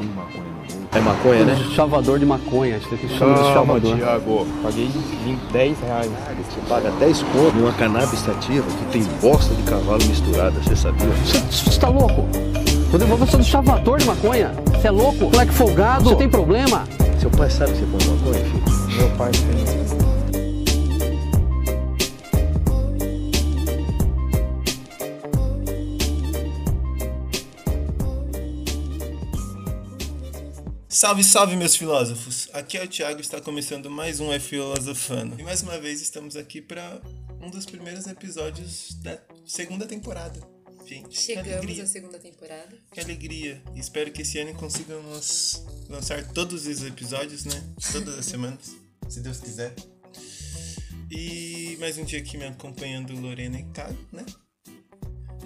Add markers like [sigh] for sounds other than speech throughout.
fumo maconha no bolso. É maconha, né? Chavador de maconha, acho que chama de chavador. Thiago. Paguei 20, 10 reais. Você paga 10 conto numa cannabis sativa que tem bosta de cavalo misturada, você sabia? Você tá louco? Rodrigo, você é um chavador de maconha? Você é louco? Moleque folgado? Você tem problema? Seu pai sabe que você põe maconha, filho? Meu pai tem. Salve, salve, meus filósofos! Aqui é o Thiago está começando mais um É Filosofano. E mais uma vez estamos aqui para um dos primeiros episódios da segunda temporada. Gente, Chegamos à segunda temporada. que alegria. Espero que esse ano consigamos lançar todos os episódios, né? Todas as semanas, se Deus quiser. E mais um dia aqui me acompanhando Lorena e Caio, né?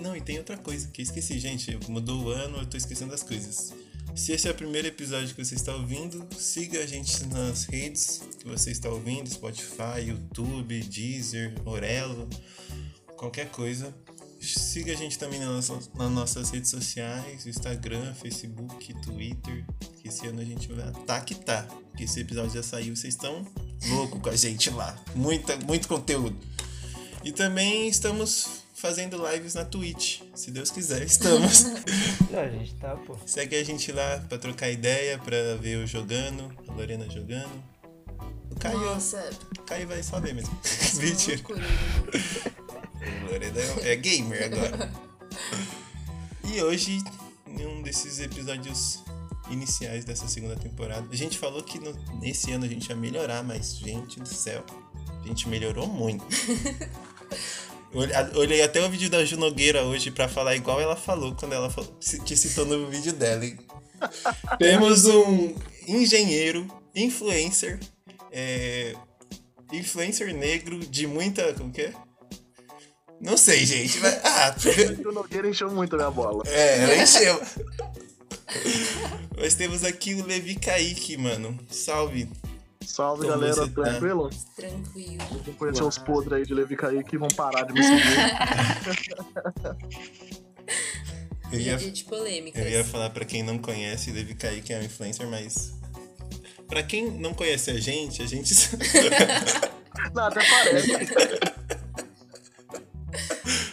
Não, e tem outra coisa que eu esqueci, gente. Mudou o ano, eu tô esquecendo as coisas. Se esse é o primeiro episódio que você está ouvindo, siga a gente nas redes que você está ouvindo: Spotify, YouTube, Deezer, Orelo, qualquer coisa. Siga a gente também nas nossas, redes sociais: Instagram, Facebook, Twitter. Que esse ano a gente vai. Tá que tá. Esse episódio já saiu, vocês estão loucos com a gente lá. Muita, muito conteúdo. E também estamos fazendo lives na Twitch. Se Deus quiser, [laughs] estamos. Não, a gente tá, pô. Segue a gente lá pra trocar ideia, pra ver eu jogando, a Lorena jogando. O Caio, Nossa, o Caio vai só ver mesmo. uma Mentira. [laughs] Lorena é, é gamer agora. E hoje, em um desses episódios iniciais dessa segunda temporada, a gente falou que no- nesse ano a gente ia melhorar, mas, gente do céu, a gente melhorou muito. [laughs] Olhei- até o vídeo da Ju Nogueira hoje pra falar igual ela falou quando ela falou, te citou no vídeo dela. [laughs] Temos um engenheiro, influencer, é, influencer negro de muita. Como que é? Não sei, gente. Mas, ah, [laughs] O Nogueira encheu muito a minha bola. é, ela encheu. [laughs] Mas temos aqui o Levi Kaique, mano. Salve. Salve, Como galera, tá? tranquilo? Tranquilo. Vou conhecer os podres aí de Levi Kaique e vão parar de me seguir. [laughs] Eu ia, Dia de polêmicas. eu ia falar pra quem não conhece, Levi Kaique é um influencer, mas. Pra quem não conhece a gente, a gente. [laughs] Não, até parece. [laughs]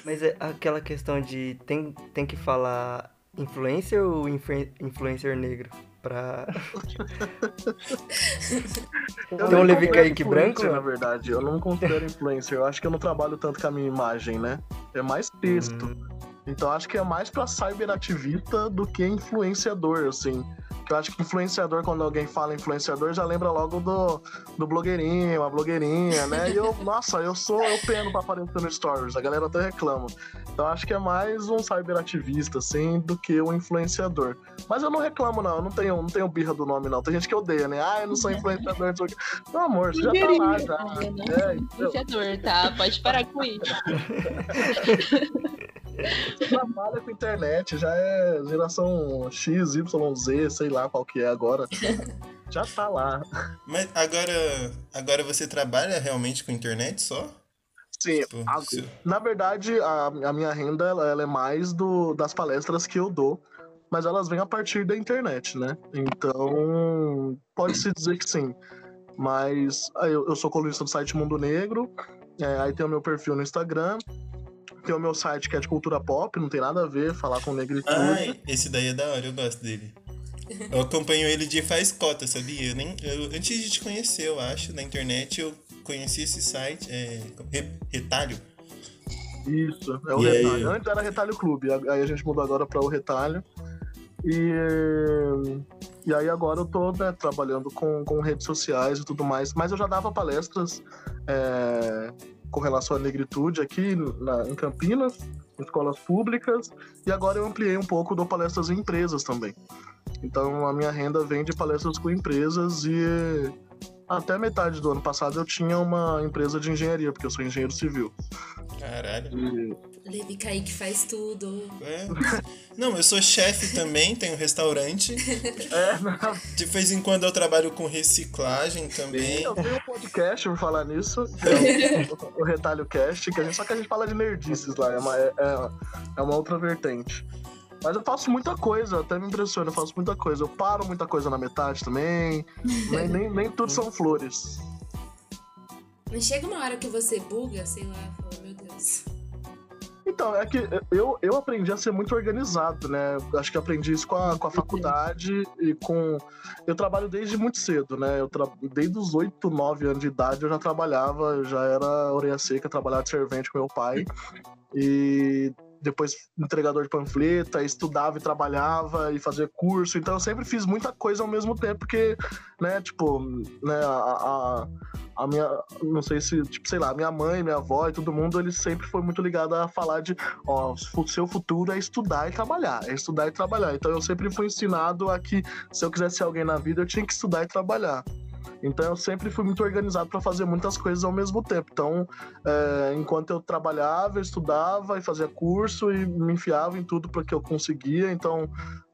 Mas é aquela questão de tem, tem que falar influencer ou influ- influencer negro? Pra. [laughs] Eu Tem um Levi Kaique branco? Na verdade, eu não considero influencer. Eu acho que eu não trabalho tanto com a minha imagem, né? É mais texto. Hum. Então acho que é mais pra cyberativista do que influenciador, assim. Eu acho que influenciador, quando alguém fala influenciador, já lembra logo do, do blogueirinho, a blogueirinha, né? E eu, [laughs] nossa, eu sou, eu peno pra aparecer no stories, a galera até reclama. Então acho que é mais um cyberativista, assim, do que um influenciador. Mas eu não reclamo, não, eu não tenho, não tenho birra do nome, não. Tem gente que odeia, né? Ah, eu não sou influenciador, não quê. Meu amor, você já tá lá, já. É, entendeu? Influenciador, tá? Pode parar com isso. [laughs] [laughs] trabalha com internet, já é geração X, Y, Z, sei lá qual que é agora. [laughs] Já tá lá. Mas agora. Agora você trabalha realmente com internet só? Sim, Tipo, a- se- na verdade, a, a minha renda ela, ela é mais do, das palestras que eu dou, mas elas vêm a partir da internet, né? Então, pode-se dizer que sim. Mas eu, eu sou colunista do site Mundo Negro, é, aí tem o meu perfil no Instagram, tem o meu site que é de cultura pop, não tem nada a ver, falar com negritude. Ai, esse daí é da hora, eu gosto dele. Eu acompanho ele de faz cota, sabia? Eu nem, eu- antes de te conhecer, eu acho, na internet, eu conheci esse site, é, Re- Retalho. Isso, é o E aí? Retalho. Antes era Retalho Clube, aí a gente mudou agora para o Retalho. E, e aí agora eu tô né, trabalhando com, com redes sociais e tudo mais. Mas eu já dava palestras é, com relação à negritude aqui na- em Campinas, em escolas públicas. E agora eu ampliei um pouco, dou palestras em empresas também. Então a minha renda vem de palestras com empresas e até metade do ano passado eu tinha uma empresa de engenharia, porque eu sou engenheiro civil. Caralho. E Levi Kaique faz tudo. É. Não, eu sou chefe também, tenho restaurante. É, não, De vez em quando eu trabalho com reciclagem também. eu tenho um podcast por falar nisso, é o, [laughs] o Retalho Cast, que a gente, só que a gente fala de nerdices lá, é uma, é, é- é uma outra vertente. Mas eu faço muita coisa, até me impressiona, eu faço muita coisa. Eu paro muita coisa na metade também. nem, nem, nem tudo são flores. Não chega uma hora que você buga, sei lá, fala, meu Deus. Então, é que eu, eu aprendi a ser muito organizado, né? Acho que aprendi isso com a, com a faculdade e com. Eu trabalho desde muito cedo, né? Eu tra... Desde os 8, 9 anos de idade eu já trabalhava, eu já era orelha seca, trabalhava de servente com meu pai. E depois entregador de panfleta, estudava e trabalhava e fazia curso. Então eu sempre fiz muita coisa ao mesmo tempo, porque, né, tipo, né, a, a, a minha, não sei se, tipo, sei lá, minha mãe, minha avó e todo mundo, eles sempre foi muito ligado a falar de, ó, o seu futuro é estudar e trabalhar, é estudar e trabalhar. Então eu sempre fui ensinado a que se eu quisesse ser alguém na vida, eu tinha que estudar e trabalhar. Então eu sempre fui muito organizado para fazer muitas coisas ao mesmo tempo. Então, é, enquanto eu trabalhava, eu estudava e fazia curso e me enfiava em tudo para que eu conseguia. Então,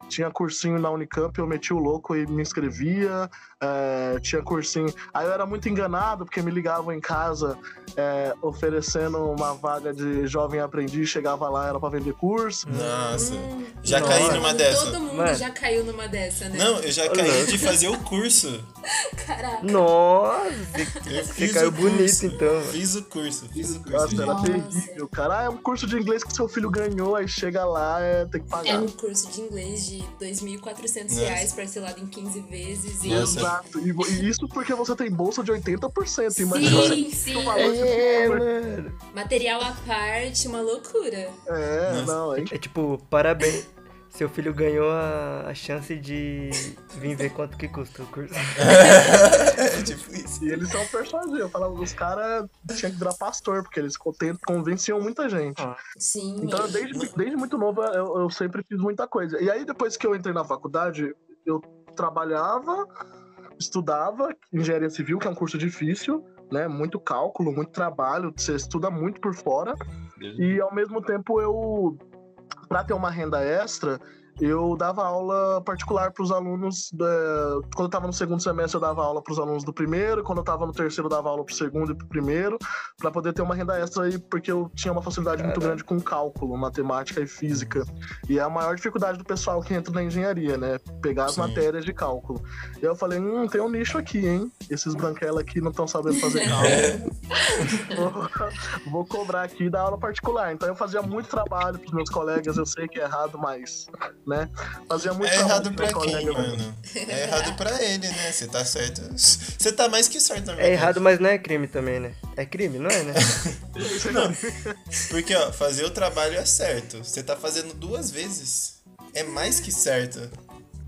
tinha cursinho na Unicamp, eu meti o louco e me inscrevia. É, tinha cursinho. Aí eu era muito enganado, porque me ligavam em casa é, oferecendo uma vaga de jovem aprendiz, chegava lá, era pra vender curso. Nossa. Hum, Já Nossa. caí numa dessa. Todo mundo Mano. já caiu numa dessa, né? Não, eu já caí de fazer o curso. [laughs] Caraca. Nossa, você caiu o curso. bonito então. Fiz o curso, fiz o curso. Nossa, era Nossa. terrível, cara. Ah, é um curso de inglês que seu filho ganhou, aí chega lá, é, tem que É pagar. um curso de inglês de 2.400 Nossa. reais parcelado em 15 vezes. E... Exato. E, e isso porque você tem bolsa de 80%. Imagina você Sim, sim. É, mano. Material à parte, uma loucura. É, Nossa. não, é É tipo, parabéns. Seu filho ganhou a, a chance de vir ver quanto que custa o curso. [laughs] É tipo isso. E eles são persuasivos. Eu falava, os caras tinham que virar pastor, porque eles convenciam muita gente. Sim, Então, desde, desde muito novo, eu, eu sempre fiz muita coisa. E aí, depois que eu entrei na faculdade, eu trabalhava, estudava engenharia civil, que é um curso difícil, né? Muito cálculo, muito trabalho, você estuda muito por fora. E ao mesmo tempo, eu, para ter uma renda extra, eu dava aula particular para os alunos. da- Quando eu estava no segundo semestre, eu dava aula para os alunos do primeiro. Quando eu estava no terceiro, eu dava aula para o segundo e para o primeiro, para poder ter uma renda extra aí, porque eu tinha uma facilidade muito grande com cálculo, matemática e física. E é a maior dificuldade do pessoal que entra na engenharia, né? Pegar as Sim. matérias de cálculo. E eu falei, hum, tem um nicho aqui, hein? Esses branquela aqui não estão sabendo fazer [laughs] cálculo. vou, [laughs] vou cobrar aqui dar aula particular. Então eu fazia muito trabalho pros meus colegas, eu sei que é errado, mas, né? Fazia muito É trabalho errado pra quem, colegas. mano? É [laughs] errado pra ele, né? Você tá certo. Você tá mais que certo, na É verdade. errado, mas não é crime também, né? É crime, não é, né? [laughs] Porque, ó, fazer o trabalho é certo. Você tá fazendo duas vezes. É mais que certo.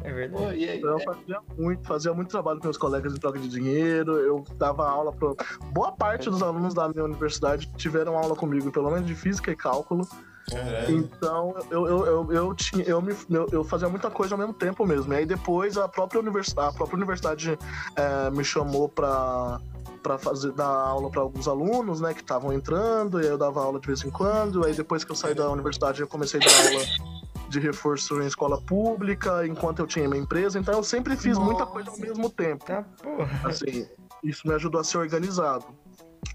É verdade. Pô, e aí? Então, eu fazia muito, fazia muito trabalho com meus colegas em troca de dinheiro, eu dava aula para Boa parte dos alunos da minha universidade tiveram aula comigo, pelo menos de física e cálculo. Caralho. Então eu, eu, eu, eu, tinha, eu, me, eu, eu fazia muita coisa ao mesmo tempo mesmo. E aí depois a própria universidade, a própria universidade é, me chamou para para fazer dar aula para alguns alunos, né, que estavam entrando, e aí eu dava aula de vez em quando. Aí depois que eu saí da universidade, eu comecei a dar aula de reforço em escola pública, enquanto eu tinha minha empresa. Então eu sempre fiz muita coisa ao mesmo tempo. Porra. Assim, isso me ajudou a ser organizado.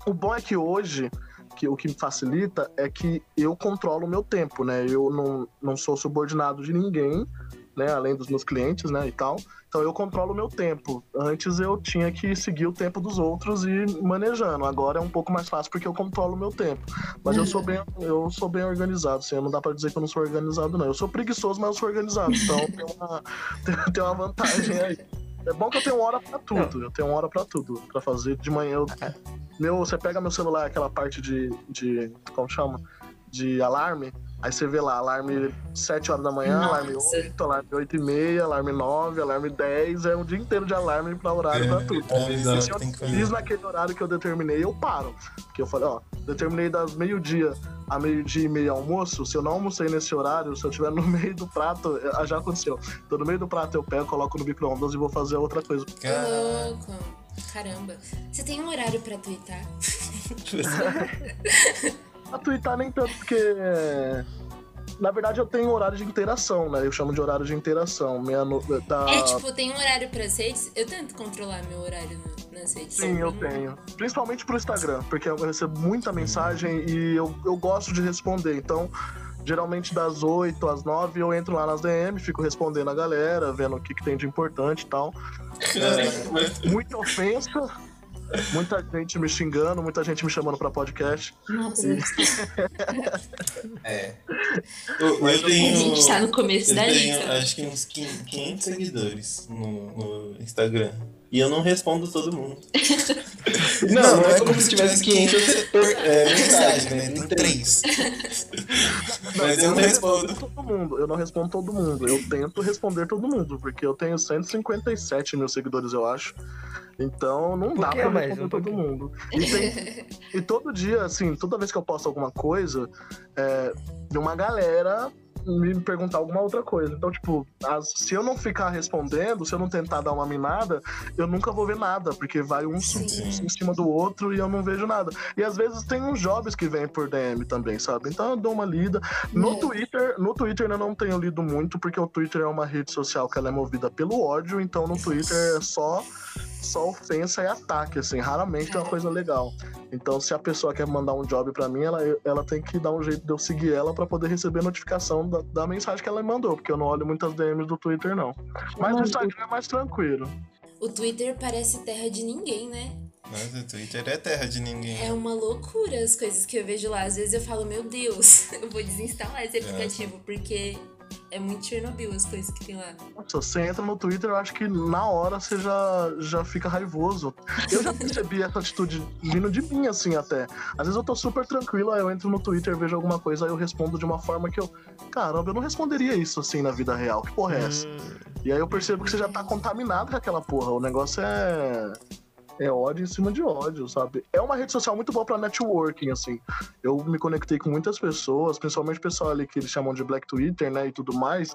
O bom é que hoje, que o que me facilita é que eu controlo o meu tempo, né? Eu não, não sou subordinado de ninguém, né? Além dos meus clientes, né? E tal. Então eu controlo o meu tempo. Antes eu tinha que seguir o tempo dos outros e manejando. Agora é um pouco mais fácil porque eu controlo o meu tempo. Mas eu sou bem, eu sou bem organizado, assim, não dá pra dizer que eu não sou organizado, não. Eu sou preguiçoso, mas eu sou organizado. Então tem uma, [laughs] tem, tem uma vantagem aí. É bom que eu tenho hora pra tudo. Eu tenho hora pra tudo. Pra fazer de manhã. Eu, meu, você pega meu celular, aquela parte de. de como chama? De alarme. Aí você vê lá, alarme 7 horas da manhã, Nossa. alarme 8, alarme 8 e meia, alarme 9, alarme 10. É um dia inteiro de alarme pra horário pra tudo. É, E se eu fiz naquele horário que eu determinei, eu paro. Porque eu falei, ó, determinei das meio-dia a meio-dia e meia almoço. Se eu não almocei nesse horário, se eu estiver no [laughs] meio do prato, eh, já aconteceu. Tô no meio do prato, eu pego, coloco no micro-ondas e vou fazer outra coisa. Louco. Caramba. Você tem um horário pra twittar? [laughs] A twittar nem tanto, porque. Na verdade, eu tenho horário de interação, né? Eu chamo de horário de interação. Meia no... tá... É tipo, tem um horário pras redes? Eu tento controlar meu horário no- nas redes. Sim, eu tenho. Principalmente pro Instagram, porque eu recebo muita mensagem e eu, eu gosto de responder. Então, Geralmente das 8 às 9 eu entro lá nas DM, fico respondendo a galera, vendo o que, que tem de importante e tal. É, [laughs] muita ofensa, muita gente me xingando, muita gente me chamando pra podcast. Nossa, [laughs] É. a gente tá no começo eu da tenho, lista. acho que uns 500 seguidores no, no Instagram. E eu não respondo todo mundo. [laughs] Não, não é como se tivesse 500 é, mensagem, né? Tem três. [laughs] Mas eu não respondo. todo mundo. Eu não respondo todo mundo. Eu tento responder todo mundo, porque eu tenho 157 mil seguidores, eu acho. Então não dá pra mais, responder um todo mundo. E, tem- [laughs] e todo dia, assim, toda vez que eu posto alguma coisa, é, de uma galera me perguntar alguma outra coisa. Então, tipo, as- se eu não ficar respondendo, se eu não tentar dar uma minada, eu nunca vou ver nada, porque vai um em cima do outro e eu não vejo nada. E às vezes tem uns jobs que vêm por DM também, sabe? Então eu dou uma lida. No É. Twitter, no Twitter eu não tenho lido muito, porque o Twitter é uma rede social que ela é movida pelo ódio, então no Twitter é só só ofensa e ataque, assim, raramente tem uma coisa legal. Então, se a pessoa quer mandar um job pra mim, ela, ela tem que dar um jeito de eu seguir ela pra poder receber notificação da, da mensagem que ela me mandou, porque eu não olho muitas DMs do Twitter, não. Mas no Instagram é mais tranquilo. O Twitter parece terra de ninguém, né? Nossa, o Twitter é terra de ninguém. É uma loucura as coisas que eu vejo lá. Às vezes eu falo, meu Deus, [laughs] eu vou desinstalar esse aplicativo, porque é muito Chernobyl as coisas que tem lá. Nossa, você entra no Twitter, eu acho que na hora você já, já fica raivoso. Eu já percebi essa atitude vindo de mim, assim, até. Às vezes eu tô super tranquilo, aí eu entro no Twitter, vejo alguma coisa, aí eu respondo de uma forma que eu. Caramba, eu não responderia isso assim na vida real. Que porra é essa? Hum, E aí eu percebo que você já tá contaminado com aquela porra. O negócio é. É ódio em cima de ódio, sabe? É uma rede social muito boa pra networking, assim. Eu me conectei com muitas pessoas, principalmente o pessoal ali que eles chamam de Black Twitter, né? E tudo mais,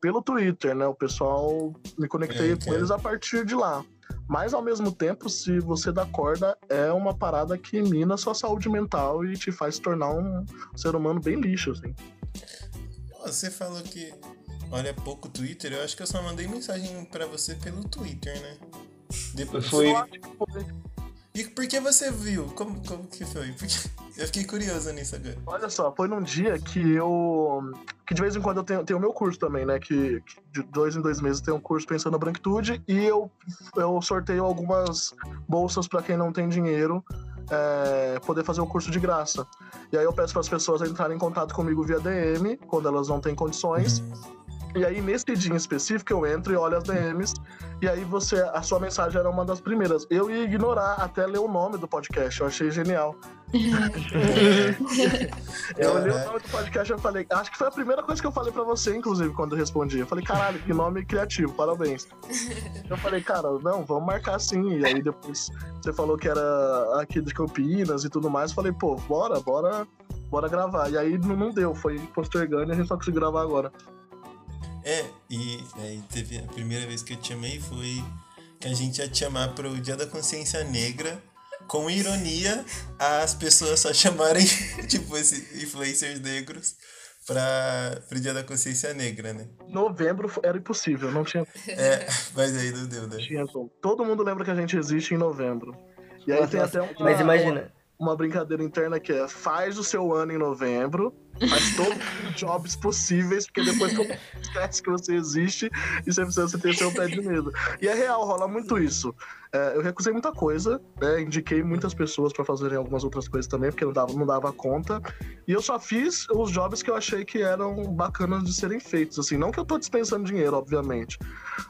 pelo Twitter, né? O pessoal me conectei É, com cara. eles a partir de lá. Mas ao mesmo tempo, se você dá corda, é uma parada que mina sua saúde mental e te faz tornar um ser humano bem lixo, assim. Você falou que olha pouco Twitter, eu acho que eu só mandei mensagem pra você pelo Twitter, né? Depois Foi. E por que você viu? Como, como que foi? Porque eu fiquei curioso nisso agora. Olha só, foi num dia que eu. Que de vez em quando eu tenho, tenho o meu curso também, né? Que, que de dois em dois meses eu tenho um curso pensando na branquitude e eu, eu sorteio algumas bolsas pra quem não tem dinheiro é, poder fazer o curso de graça. E aí eu peço para as pessoas entrarem em contato comigo via DM, quando elas não têm condições. E aí, nesse dia em específico, eu entro e olho as DMs. E aí, você, a sua mensagem era uma das primeiras. Eu ia ignorar até ler o nome do podcast. Eu achei genial. [laughs] Eu olhei o nome do podcast e falei, acho que foi a primeira coisa que eu falei pra você, inclusive, quando eu respondi. Eu falei, caralho, que nome criativo, parabéns. Eu falei, cara, não, vamos marcar sim. E aí depois você falou que era aqui de Campinas e tudo mais. Eu falei, pô, bora, bora, bora gravar. E aí não, não deu, foi postergando e a gente só conseguiu gravar agora. É, e aí teve a primeira vez que eu te chamei foi que a gente ia te chamar pro Dia da Consciência Negra. Com ironia, as pessoas só chamarem, [laughs] tipo, esses influencers negros pra, pro Dia da Consciência Negra, né? Novembro era impossível, não tinha, É, [laughs] mas aí não deu, né? tinha. Todo mundo lembra que a gente existe em novembro. E aí tem até uma, Mas imagina, uma brincadeira interna que é faz o seu ano em novembro, faz todos os jobs possíveis, porque depois todo mundo esquece que você existe e você precisa ter seu pé de medo. E é real, rola muito isso. É, eu recusei muita coisa, né, indiquei muitas pessoas pra fazerem algumas outras coisas também, porque não dava, não dava conta. E eu só fiz os jobs que eu achei que eram bacanas de serem feitos, assim. Não que eu tô dispensando dinheiro, obviamente,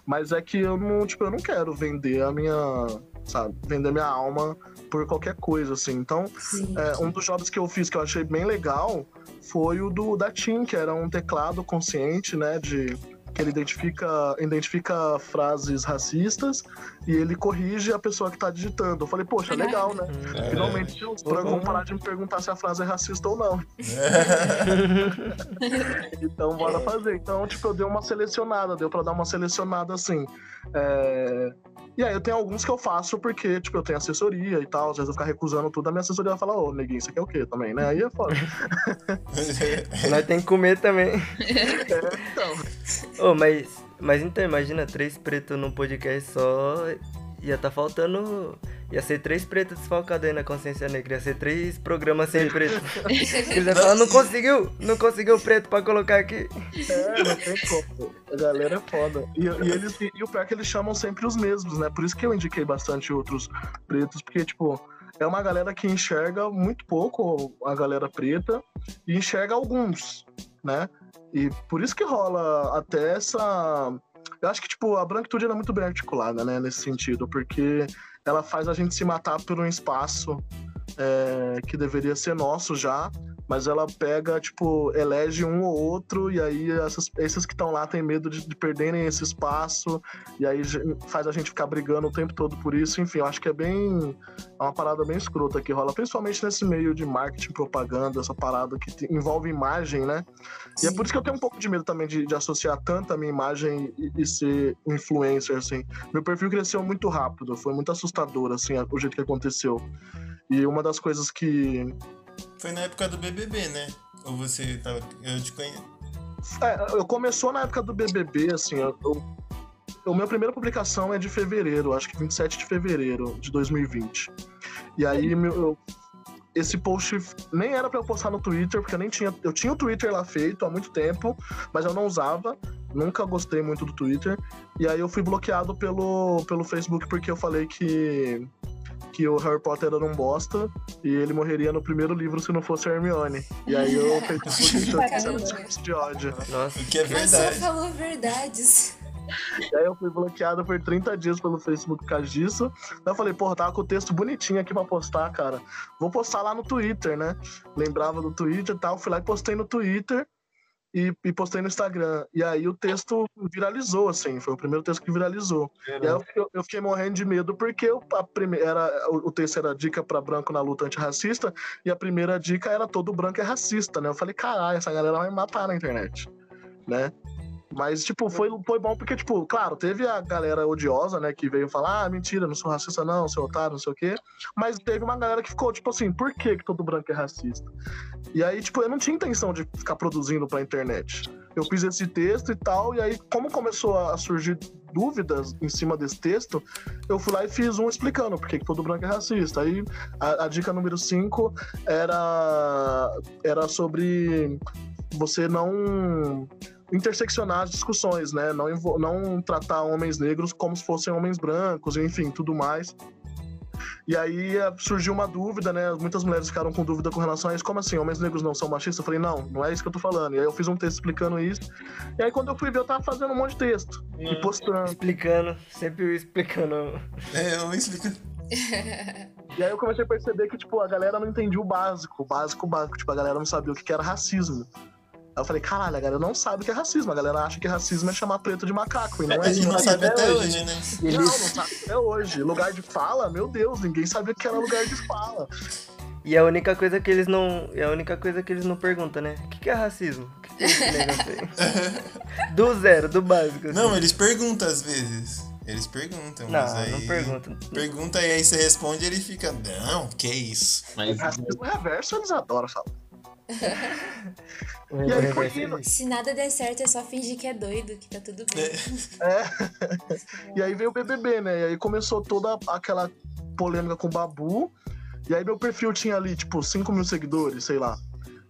mas é que eu não, tipo, eu não quero vender a minha, sabe, vender minha alma por qualquer coisa, assim. Então, é, um dos jobs que eu fiz que eu achei bem legal foi o do da TIM, que era um teclado consciente, né, de que ele identifica, identifica frases racistas e ele corrige a pessoa que tá digitando. Eu falei, poxa, legal, né? Finalmente os brancos vão parar de me perguntar se a frase é racista ou não. [laughs] [laughs] então, bora fazer. Então, tipo, eu dei uma selecionada, deu pra dar uma selecionada assim. É, E aí eu tenho alguns que eu faço porque, tipo, eu tenho assessoria e tal. Às vezes eu ficar recusando tudo, a minha assessoria vai falar, ô, neguinho, isso aqui é o quê também, né? Aí é foda. [laughs] nós tem que comer também. [laughs] É, então. Ô, mas, mas então, imagina três pretos num podcast só ia tá faltando. Ia ser três pretos desfalcados aí na consciência negra. Ia ser três programas sem preto. Eles iam falar, não conseguiu, não conseguiu preto pra colocar aqui. É, não tem como. A galera é foda. E, e eles, e, e o pior é que eles chamam sempre os mesmos, né? Por isso que eu indiquei bastante outros pretos, porque, tipo, é uma galera que enxerga muito pouco a galera preta e enxerga alguns, né? E por isso que rola até essa. Eu acho que, tipo, a branquitude é muito bem articulada, né, nesse sentido, porque ela faz a gente se matar por um espaço é, que deveria ser nosso já, mas ela pega, tipo, elege um ou outro, e aí essas, esses que estão lá têm medo de, de, perderem esse espaço, e aí faz a gente ficar brigando o tempo todo por isso. Enfim, eu acho que é bem. É uma parada bem escrota que rola, principalmente nesse meio de marketing, propaganda, essa parada que te, envolve imagem, né? E é por isso que eu tenho um pouco de medo também de, de associar tanto a minha imagem e, e, ser influencer, assim. Meu perfil cresceu muito rápido, foi muito assustador, assim, o jeito que aconteceu. E uma das coisas que foi na época do BBB, né? Ou você tava. Eu te conheço. É, eu começou na época do BBB, assim. Eu, eu, minha primeira publicação é de fevereiro, acho que 27 de fevereiro de 2020. E aí, meu, eu, esse post nem era para eu postar no Twitter, porque eu nem tinha. Eu tinha o Twitter lá feito há muito tempo, mas eu não usava. Nunca gostei muito do Twitter. E aí eu fui bloqueado pelo, pelo Facebook porque eu falei que que o Harry Potter era um bosta e ele morreria no primeiro livro se não fosse a Hermione. E aí [laughs] eu que era discurso de ódio. Nossa, o que é verdade. Você falou verdades. E aí eu fui bloqueado por 30 dias pelo Facebook por causa disso. Daí eu falei, porra, tava com o texto bonitinho aqui pra postar, cara. Vou postar lá no Twitter, né? Lembrava do Twitter e tal. Fui lá e postei no Twitter e, e, postei no Instagram. E aí o texto viralizou, assim, foi o primeiro texto que viralizou. É, e aí eu, eu, eu, fiquei morrendo de medo porque a primeira, era, o, o texto era dica para branco na luta antirracista e a primeira dica era todo branco é racista, né? Eu falei, caralho, essa galera vai me matar na internet, né? Mas, tipo, foi, foi bom porque, tipo, claro, teve a galera odiosa, né, que veio falar, ah, mentira, não sou racista não, seu otário, não sei o quê. Mas teve uma galera que ficou, tipo assim, por que, que todo branco é racista? E aí, tipo, eu não tinha intenção de ficar produzindo pra internet. Eu fiz esse texto e tal, e aí, como começou a surgir dúvidas em cima desse texto, eu fui lá e fiz um explicando por que todo branco é racista. Aí a, a dica número 5 era, era sobre você não interseccionar as discussões, né? Não, não tratar homens negros como se fossem homens brancos, enfim, tudo mais. E aí eh, surgiu uma dúvida, né? Muitas mulheres ficaram com dúvida com relação a isso. Como assim? Homens negros não são machistas? Eu falei, não, não é isso que eu tô falando. E aí eu fiz um texto explicando isso. E aí quando eu fui ver, eu tava fazendo um monte de texto. Hum, e postando. Explicando, sempre explicando. É, eu explico. [laughs] E aí eu comecei a perceber que, tipo, a galera não entendia o básico, o básico, o básico. Tipo, a galera não sabia o que era racismo. Aí eu falei, caralho, a galera não sabe o que é racismo. A galera acha que racismo é chamar preto de macaco. E não é, é não, não sabe até hoje, né? Não, não sabe até hoje. Lugar de fala, meu Deus, ninguém sabia que era lugar de fala. E a única coisa que eles não. É a única coisa que eles não perguntam, né? O que, que é racismo? O que, que é [laughs] do zero, do básico. Assim. Não, eles perguntam às vezes. Eles perguntam, não, mas aí. Não perguntam. Pergunta e aí você responde e ele fica. Não, que isso? Mas racismo reverso eles adoram falar. [laughs] e aí foi Se nada der certo, é só fingir que é doido, que tá tudo bem. É. e aí veio o BBB, né? E aí começou toda aquela polêmica com o Babu. E aí meu perfil tinha ali, tipo, 5 mil seguidores, sei lá.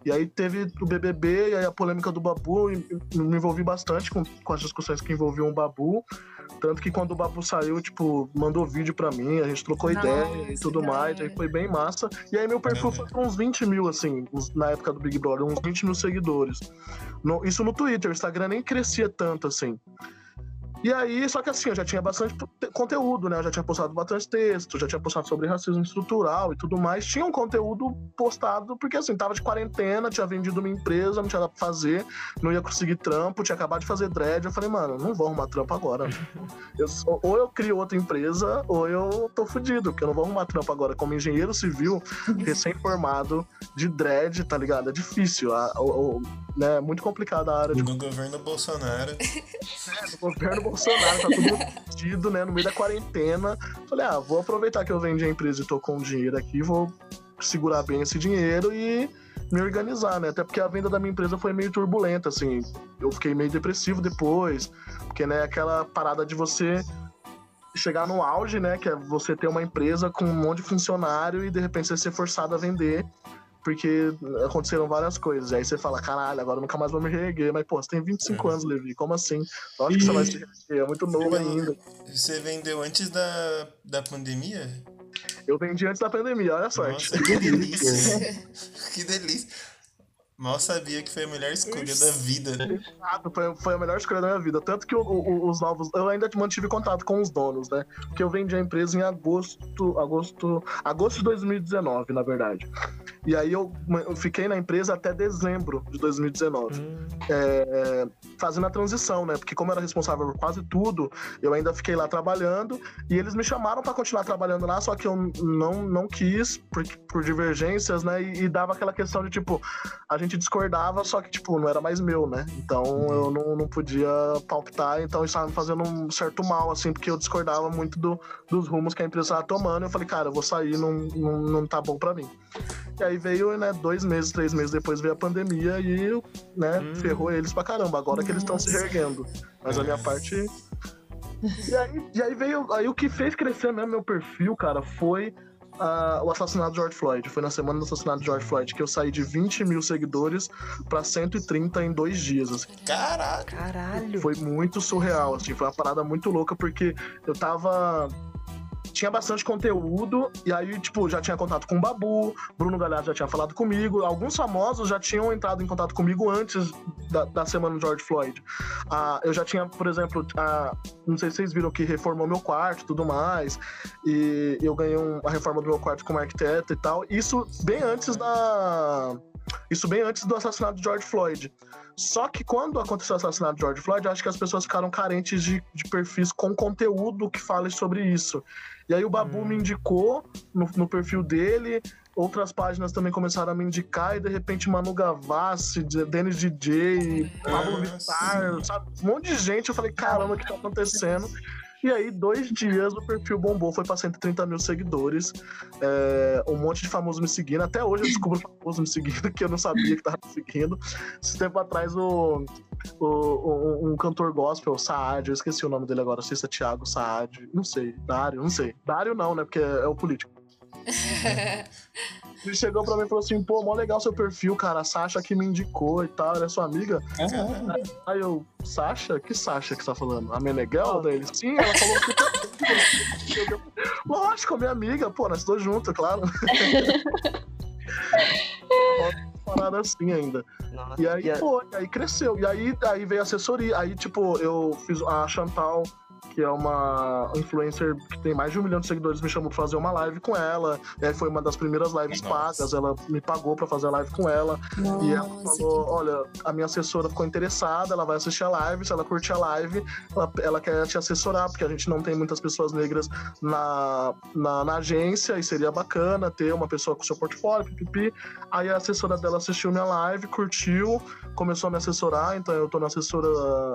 E aí teve o BBB e aí a polêmica do Babu. E me envolvi bastante com, com as discussões que envolviam o Babu. Tanto que quando o Babu saiu, tipo, mandou vídeo pra mim, a gente trocou Nossa, ideia e tudo mais, aí foi bem massa. E aí meu perfil foi com uns 20 mil, assim, na época do Big Brother, uns 20 mil seguidores. No, isso no Twitter, o Instagram nem crescia tanto, assim. E aí, só que assim, eu já tinha bastante conteúdo, né? Eu já tinha postado bastante texto, já tinha postado sobre racismo estrutural e tudo mais. Tinha um conteúdo postado, porque assim, tava de quarentena, tinha vendido uma empresa, não tinha nada pra fazer, não ia conseguir trampo, tinha acabado de fazer dread. Eu falei, mano, não vou arrumar trampo agora. [laughs] eu, ou eu crio outra empresa, ou eu tô fudido, porque eu não vou arrumar trampo agora. Como engenheiro civil, [laughs] recém-formado, de dread, tá ligado? É difícil. A, a, a, né? Muito complicada a área. De... No governo Bolsonaro. [laughs] É, no governo Bolsonaro, tá tudo fudido, né? No meio da quarentena. Falei, ah, vou aproveitar que eu vendi a empresa e tô com dinheiro aqui, vou segurar bem esse dinheiro e me organizar, né? Até porque a venda da minha empresa foi meio turbulenta, assim. Eu fiquei meio depressivo depois, porque, né, aquela parada de você chegar no auge, né? Que é você ter uma empresa com um monte de funcionário e de repente você ser forçado a vender. Porque aconteceram várias coisas. Aí você fala, caralho, agora eu nunca mais vou me reerguer. Mas, pô, você tem 25 anos, Levi. Como assim? Lógico que você vai se reerguer. É muito novo ainda. Você vendeu antes da, da pandemia? Eu vendi antes da pandemia, olha só. Nossa, [laughs] que delícia. que delícia. Mal sabia que foi a melhor escolha da vida. Exato, foi, foi a melhor escolha da minha vida. Tanto que o, o, os novos. Eu ainda mantive contato com os donos, né? Porque eu vendi a empresa em agosto. Agosto. Agosto de 2019, na verdade. E aí eu, eu fiquei na empresa até dezembro de 2019. Hum. É, fazendo a transição, né? Porque como eu era responsável por quase tudo, eu ainda fiquei lá trabalhando. E eles me chamaram para continuar trabalhando lá, só que eu não, não quis, por, por divergências, né? E, e dava aquela questão de tipo, a gente discordava, só que, tipo, não era mais meu, né? Então eu não, não podia palpitar, então isso estava me fazendo um certo mal, assim, porque eu discordava muito do, dos rumos que a empresa estava tomando. Eu falei, cara, eu vou sair, não, não, não tá bom para mim. E aí veio, né, dois meses, três meses depois veio a pandemia e, né, hum. ferrou eles pra caramba. Agora Nossa. que eles estão se reerguendo. Mas a minha parte. [laughs] E aí, e aí veio. Aí o que fez crescer mesmo meu perfil, cara, foi uh, o assassinato de George Floyd. Foi na semana do assassinato de George Floyd que eu saí de 20 mil seguidores pra 130 em dois dias. Assim. Caraca! Caralho! Foi muito surreal, assim. Foi uma parada muito louca, porque eu tava tinha bastante conteúdo, e aí, tipo, já tinha contato com o Babu, Bruno Galhardo já tinha falado comigo, alguns famosos já tinham entrado em contato comigo antes da, da semana do George Floyd. Ah, eu já tinha, por exemplo, ah, não sei se vocês viram que reformou meu quarto e tudo mais, e eu ganhei uma reforma do meu quarto como arquiteto e tal, isso bem antes da. Isso bem antes do assassinato de George Floyd. Só que quando aconteceu o assassinato de George Floyd, acho que as pessoas ficaram carentes de, de perfis com conteúdo que fale sobre isso. E aí o Babu hum. me indicou no, no, perfil dele, outras páginas também começaram a me indicar, e de repente Manu Gavassi, Denis DJ, Pablo Vittar, sabe? Um monte de gente. Eu falei, caramba, o que tá acontecendo? E aí, dois dias, o perfil bombou, foi pra 130 mil seguidores. É, um monte de famosos me seguindo. Até hoje eu descubro famosos me seguindo, [laughs] que eu não sabia que tava me seguindo. Esse tempo atrás, o, o, o, um cantor gospel, Saad, eu esqueci o nome dele agora, se é Thiago Saad, não sei, Dário, não sei. Dário não, né, porque é, é o político. [laughs] Ele chegou pra mim e falou assim: pô, mó legal seu perfil, cara. A Sasha que me indicou e tal, ela é sua amiga. Uhum. Aí eu, Sasha? Que Sasha que você tá falando? A Meneghel dele? Sim, ela falou que. Lógico, minha amiga, pô, nós estamos juntos, claro. [laughs] parada assim ainda. Nossa, e aí, pô, aí cresceu. E aí, aí veio a assessoria. Aí, tipo, eu fiz a Chantal que é uma influencer que tem mais de um milhão de seguidores, me chamou pra fazer uma live com ela. E aí foi uma das primeiras lives Nossa. pagas. Ela me pagou pra fazer a live com ela. Nossa, e ela falou: que... olha, a minha assessora ficou interessada, ela vai assistir a live. Se ela curtir a live, ela, ela quer te assessorar, porque a gente não tem muitas pessoas negras na, na, na, agência e seria bacana ter uma pessoa com seu portfólio, pipipi. Aí a assessora dela assistiu minha live, curtiu, começou a me assessorar, então eu tô na assessora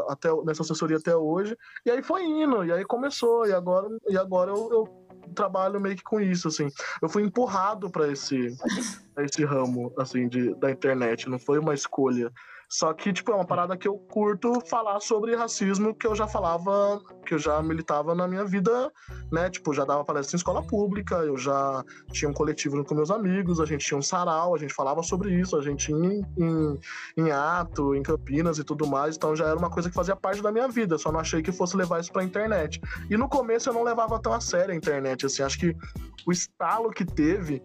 até, nessa assessoria até hoje. E aí foi indo e aí começou, e agora, e agora eu, eu trabalho meio que com isso, assim. Eu fui empurrado para esse, esse ramo, assim, de, da internet, não foi uma escolha. Só que, tipo, é uma parada que eu curto falar sobre racismo que eu já falava, que eu já militava na minha vida, né? Tipo, já dava palestra em escola pública, eu já tinha um coletivo com meus amigos, a gente tinha um sarau, a gente falava sobre isso, a gente ia em, em, em ato, em Campinas e tudo mais, então já era uma coisa que fazia parte da minha vida, só não achei que fosse levar isso pra internet. E no começo eu não levava tão a sério a internet, assim, acho que o estalo que teve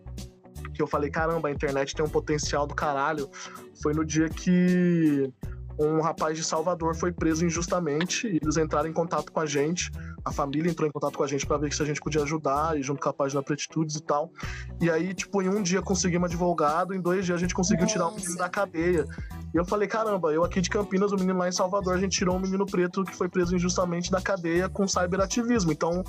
que eu falei, caramba, a internet tem um potencial do caralho, foi no dia que um rapaz de Salvador foi preso injustamente e eles entraram em contato com a gente. A família entrou em contato com a gente para ver se a gente podia ajudar, e junto com a página Pretitudes e tal. E aí, tipo, em um dia conseguimos advogado, em dois dias a gente conseguiu Nossa. tirar o menino da cadeia. E eu falei, caramba, eu aqui de Campinas, o menino lá em Salvador, a gente tirou um menino preto que foi preso injustamente da cadeia com cyberativismo. Então,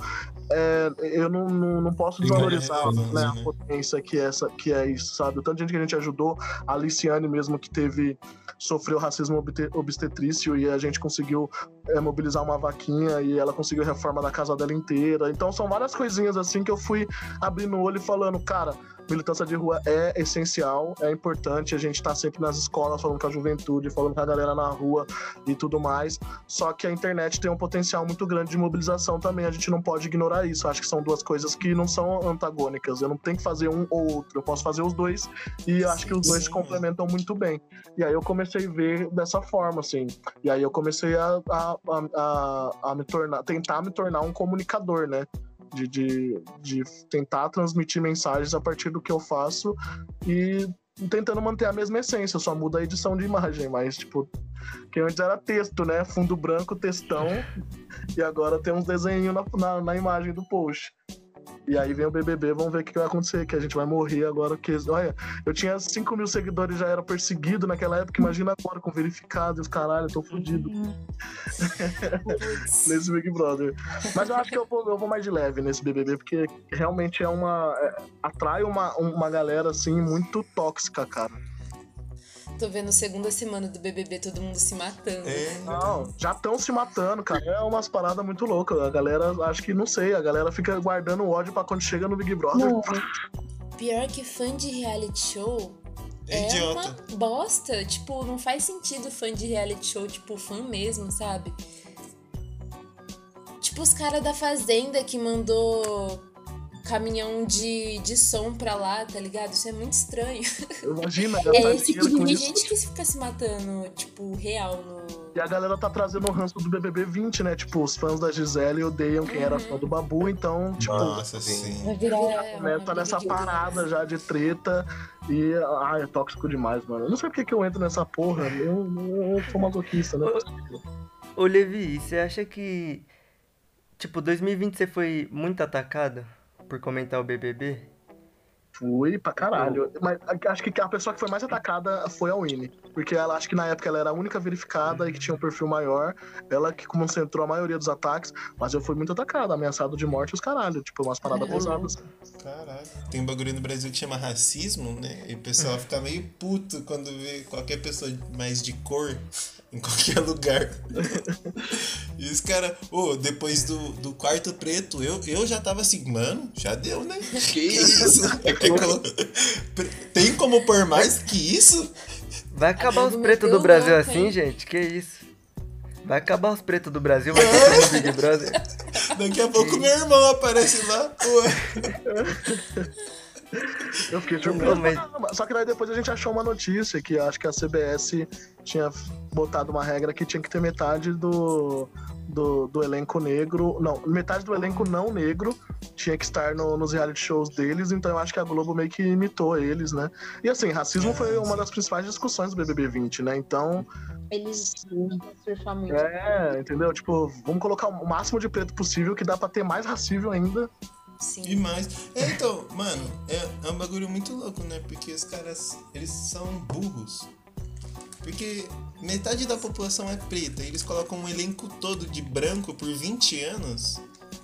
é, eu não, não, não, posso desvalorizar né, né, a potência que é, essa, que é isso, sabe? O tanto de gente que a gente ajudou, a Aliciane mesmo, que teve, sofreu racismo obstetrício e a gente conseguiu é, mobilizar uma vaquinha e ela conseguiu a reforma da casa dela inteira. Então são várias coisinhas assim que eu fui abrindo o olho e falando, cara, militância de rua é essencial, é importante. A gente tá sempre nas escolas falando com a juventude, falando com a galera na rua e tudo mais. Só que a internet tem um potencial muito grande de mobilização também. A gente não pode ignorar isso. Acho que são duas coisas que não são antagônicas. Eu não tenho que fazer um ou outro. Eu posso fazer os dois e acho que os dois se complementam muito bem. E aí eu comecei a ver dessa forma, assim. E aí eu comecei a, a, a, a, a me tornar, tentar me tornar um comunicador, né? De, de, de tentar transmitir mensagens a partir do que eu faço e tentando manter a mesma essência, só muda a edição de imagem, mas tipo, que antes era texto, né? Fundo branco, textão, [laughs] e agora tem uns desenhos na, na, na imagem do post. E aí vem o BBB, vamos ver o que vai acontecer, que a gente vai morrer agora. Que, olha, eu tinha 5 mil seguidores, já era perseguido naquela época, imagina agora com verificado e os caralho, eu tô fudido. [laughs] nesse Big Brother. Mas eu acho que eu vou, eu vou mais de leve nesse BBB, porque realmente é uma. É, atrai uma, uma galera, assim, muito tóxica, cara. Tô vendo segunda semana do BBB, todo mundo se matando. É. Não, já estão se matando, cara. É umas paradas muito loucas. A galera, acho que, não sei, a galera fica guardando ódio pra quando chega no Big Brother. Não. Pior que fã de reality show é, é uma bosta. Tipo, não faz sentido fã de reality show, tipo, fã mesmo, sabe? Tipo, os caras da Fazenda que mandou caminhão de, de som pra lá, tá ligado? Isso é muito estranho. Imagina, [laughs] É esse tipo de gente que fica se matando, tipo, real no. E a galera tá trazendo o ranço do BBB 20, né? Tipo, os fãs da Gisele odeiam quem uhum. era fã do Babu, então, tipo. Nossa, sim. Vai virar. É, tá nessa parada já de treta. E, ai, é tóxico demais, mano. Eu não sei porque que eu entro nessa porra. Eu, eu, eu sou masoquista, né? Ô, Levi, você acha que. Tipo, 2020 você foi muito atacado? Por comentar o BBB? Fui pra caralho. Mas acho que a pessoa que foi mais atacada foi a Winnie. Porque ela acho que na época ela era a única verificada e que tinha um perfil maior. Ela que concentrou a maioria dos ataques. Mas eu fui muito atacado, ameaçado de morte os caralho. Tipo, umas paradas pesadas. Caralho. Tem um bagulho no Brasil que chama racismo, né? E o pessoal fica meio puto quando vê qualquer pessoa mais de cor em qualquer lugar. e os caras, ô, oh, depois do, do quarto preto, eu, eu já tava assim, mano, já deu, né? Que isso? [laughs] É Tem como pôr mais que isso? Vai acabar os pretos do Brasil louco, assim, hein? gente? Que isso? Vai acabar os pretos do Brasil, vai [laughs] ter no Big Brother. Daqui a pouco meu irmão aparece lá, pô. [laughs] Eu fiquei surpreso. Mas... Só que daí depois a gente achou uma notícia que acho que a CBS tinha botado uma regra que tinha que ter metade do, do, do elenco negro. Não, metade do elenco não negro tinha que estar no, nos reality shows deles, então eu acho que a Globo meio que imitou eles, né? E assim, racismo foi uma das principais discussões do BBB 20, né? Então. Eles surfar muito. É, entendeu? Tipo, vamos colocar o máximo de preto possível que dá pra ter mais racismo ainda Sim. E mais. É, então, mano, é, é um bagulho muito louco, né? Porque os caras, eles são burros. Porque metade da população é preta e eles colocam um elenco todo de branco por 20 anos.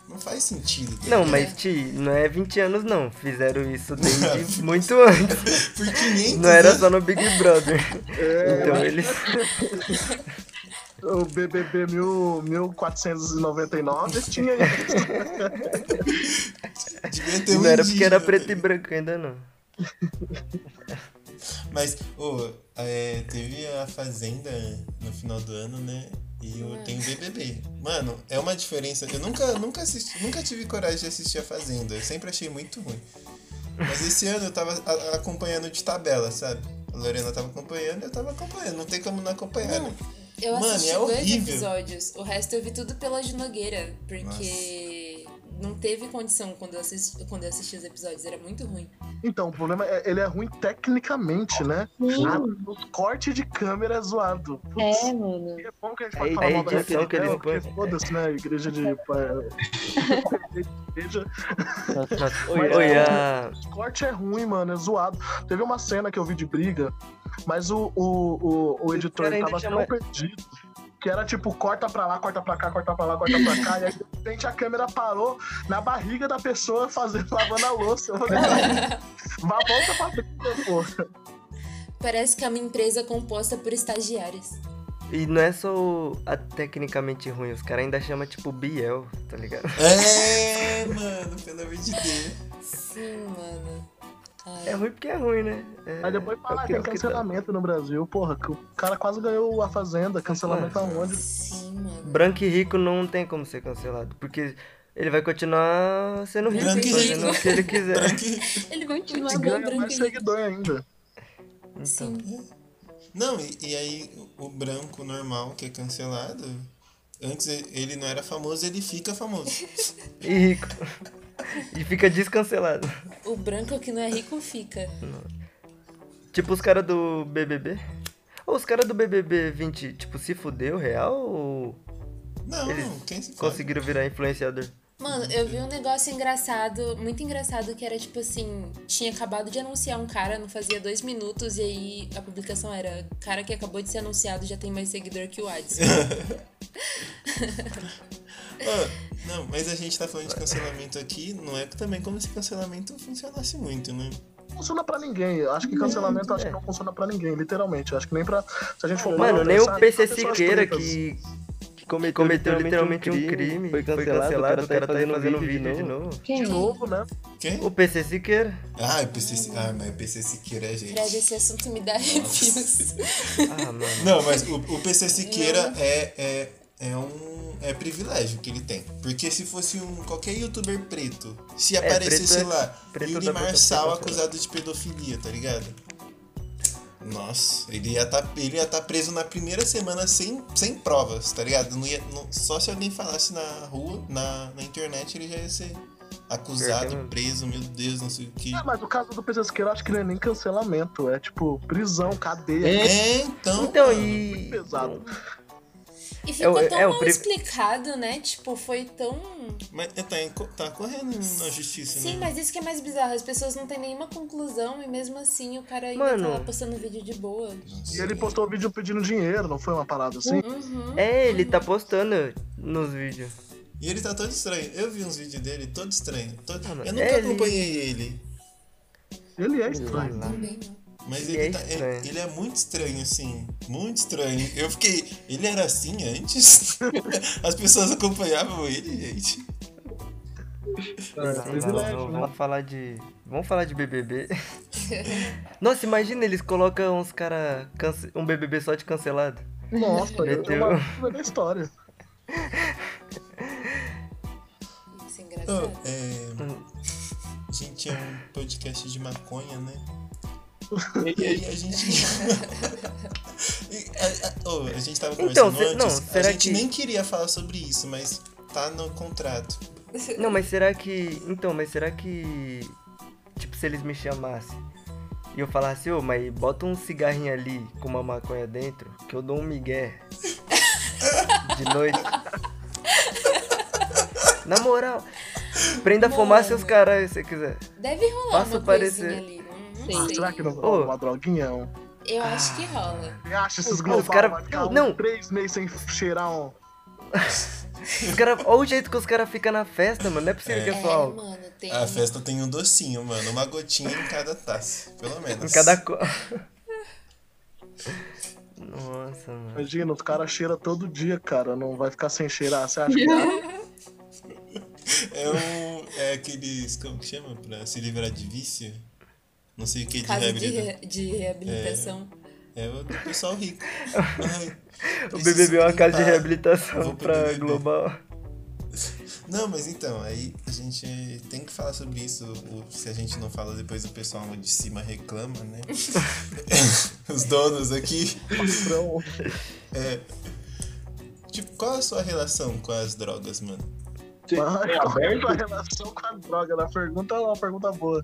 Não faz sentido. Tá não, mas Ti, não é 20 anos não. Fizeram isso [laughs] desde muito antes. por 500 Não era só no Big Brother. É, então eles [laughs] o BBB 1499 tinha [laughs] isso. Não era porque era preto e branco ainda não. Mas, oh, é, teve a Fazenda no final do ano, né? E eu tenho BBB. Mano, é uma diferença. Eu nunca, nunca, assisti, nunca tive coragem de assistir a Fazenda. Eu sempre achei muito ruim. Mas esse ano eu tava acompanhando de tabela, sabe? A Lorena tava acompanhando e eu tava acompanhando. Não tem como não acompanhar, né? Eu assisti Mano, é dois episódios. O resto eu vi tudo pela Ginogueira, porque. Não teve condição quando eu, assisti, quando eu assisti os episódios, era muito ruim. Então, o problema é ele é ruim tecnicamente, né? Ah, os cortes de câmera é zoado. Putz, é, mano. É bom que a gente pode é, falar é mal da edição que eles põem. Foda-se, né? Igreja de. [laughs] igreja. [laughs] Oi, oi, a... O corte é ruim, mano, é zoado. Teve uma cena que eu vi de briga mas o, o, o, o editor tava tão perdido que era tipo, corta pra lá, corta pra cá, corta pra lá, corta pra cá, e aí de repente a câmera parou na barriga da pessoa fazendo, lavando a louça. Eu falei, vá, volta pra briga, pô. Parece que é uma empresa composta por estagiários. E não é só o- a tecnicamente ruim, os caras ainda chamam tipo Biel, tá ligado? É, mano, pelo amor de Deus. Sim, mano. É ruim porque é ruim, né? É, Aí depois é fala, que- tem é o que dá. cancelamento no Brasil, porra, que o cara quase ganhou a Fazenda, cancelamento aonde? sim, mano. Branco e rico não tem como ser cancelado, porque ele vai continuar sendo rico, Branco e fazendo rico. o que ele quiser. Branco e- Ele continua E bom ganha branco mais rico. seguidor ainda. Então, Sim. Não, e, e aí o branco normal que é cancelado, antes ele não era famoso, ele fica famoso. E rico. [laughs] E fica descancelado. O branco que não é rico fica. Tipo os caras do BBB. Ou os caras do BBB 20, tipo, se fudeu real ou Não, Eles quem se fode? conseguiram virar influenciador? Mano, eu vi um negócio engraçado, muito engraçado, que era tipo assim: tinha acabado de anunciar um cara, não fazia dois minutos, e aí a publicação era: cara que acabou de ser anunciado já tem mais seguidor que o Adson. [laughs] [laughs] Ah, não, mas a gente tá falando de cancelamento aqui, não é também como se cancelamento funcionasse muito, né? Não funciona pra ninguém. Eu Acho que cancelamento acho que não funciona pra ninguém, literalmente. Eu Acho que nem pra. Se a gente for Mano, nem o PC Siqueira que, que cometeu, cometeu literalmente um crime, foi cancelado, o cara tá aí fazendo vídeo de novo. De novo, né? Quem? O PC Siqueira. Ah, o PC, ah, mas o PC Siqueira é gente. Fred, esse assunto me dá arrepios. Ah, mano. Não, mas o, o PC Siqueira é, é, é um é privilégio que ele tem. Porque se fosse um qualquer youtuber preto, se aparecesse preto é- lá, preto Yuri Marçal acusado de pedofilia, tá ligado? Nossa, ele ia tá, ele ia tá preso na primeira semana sem, sem provas, tá ligado? Não ia, não- só se alguém falasse na rua, na, na internet, ele já ia ser acusado, preso, meu Deus, não sei o que. Ah, mas o caso do Siqueira eu acho que não é nem cancelamento. É tipo prisão, cadeia. É, então. Então, mano. e. Pesado. E ficou É tão é mal explicado, né? Tipo, foi tão. Mas é, tá, em tá correndo na justiça, Sim, né? mas isso que é mais bizarro. As pessoas não têm nenhuma conclusão e mesmo assim o cara ainda Mano. tá postando vídeo de boa. E ele postou vídeo pedindo dinheiro, não foi uma parada assim? Uhum. É, ele tá postando nos vídeos. E ele tá todo estranho. Eu vi uns vídeos dele, todo estranho. todo- Ah, Eu nunca é, ele- acompanhei ele. Ele é estranho. Lá. Também não. Mas Ele ele, é tá- ele- estranho. ele é muito estranho, assim. Muito estranho. Eu fiquei. Ele era assim antes? [laughs] As pessoas acompanhavam ele, gente. É, Sei lá, privilégio, vamos, vamos falar de. Vamos falar de BBB. [laughs] Nossa, imagina eles colocam uns cara. cance- um BBB só de cancelado. Nossa, é Meteu. uma coisa da história. Isso é engraçado. Oh, é, a gente tinha um podcast de maconha, né? E aí a gente. [laughs] A, a- oh, a gente tava Então, conversando cê- não, antes. será a gente que- nem queria falar sobre isso, mas tá no contrato. Não, mas será que. Então, mas será que. Tipo, se eles me chamassem e eu falasse, ô, mas bota um cigarrinho ali com uma maconha dentro, que eu dou um migué. De noite. Na moral. Prenda a fumaça e os caras, se você quiser. Deve rolar Faça uma parecer. ali. Ah, será que não rola uma droguinha? Um... Eu acho que rola. Você acha esses Os global cara- ficar não. três meses sem cheirar um... Os cara, olha o jeito que os caras ficam na festa, mano. Não é possível que é É, só álcool. mano, tem. A festa tem um docinho, mano. Uma gotinha em cada taça. Pelo menos. Em cada co... [laughs] Nossa, mano. Imagina, os caras cheiram todo dia, cara. Não vai ficar sem cheirar. Você acha que é? [laughs] É um. É aqueles. Como que chama? Pra se livrar de vício? Não sei o que de Casa de, reabilitação. re- de reabilitação. É o do pessoal rico. [laughs] Ai, O BBB é uma casa de reabilitação pra BBB. global. Não, mas então, aí a gente tem que falar sobre isso. o- se a gente não fala, depois o pessoal de cima reclama, né? [laughs] Os donos aqui. É. Tipo, qual a sua relação com as drogas, mano? Mas qual é [laughs] a relação com a droga? Na pergunta é uma pergunta boa.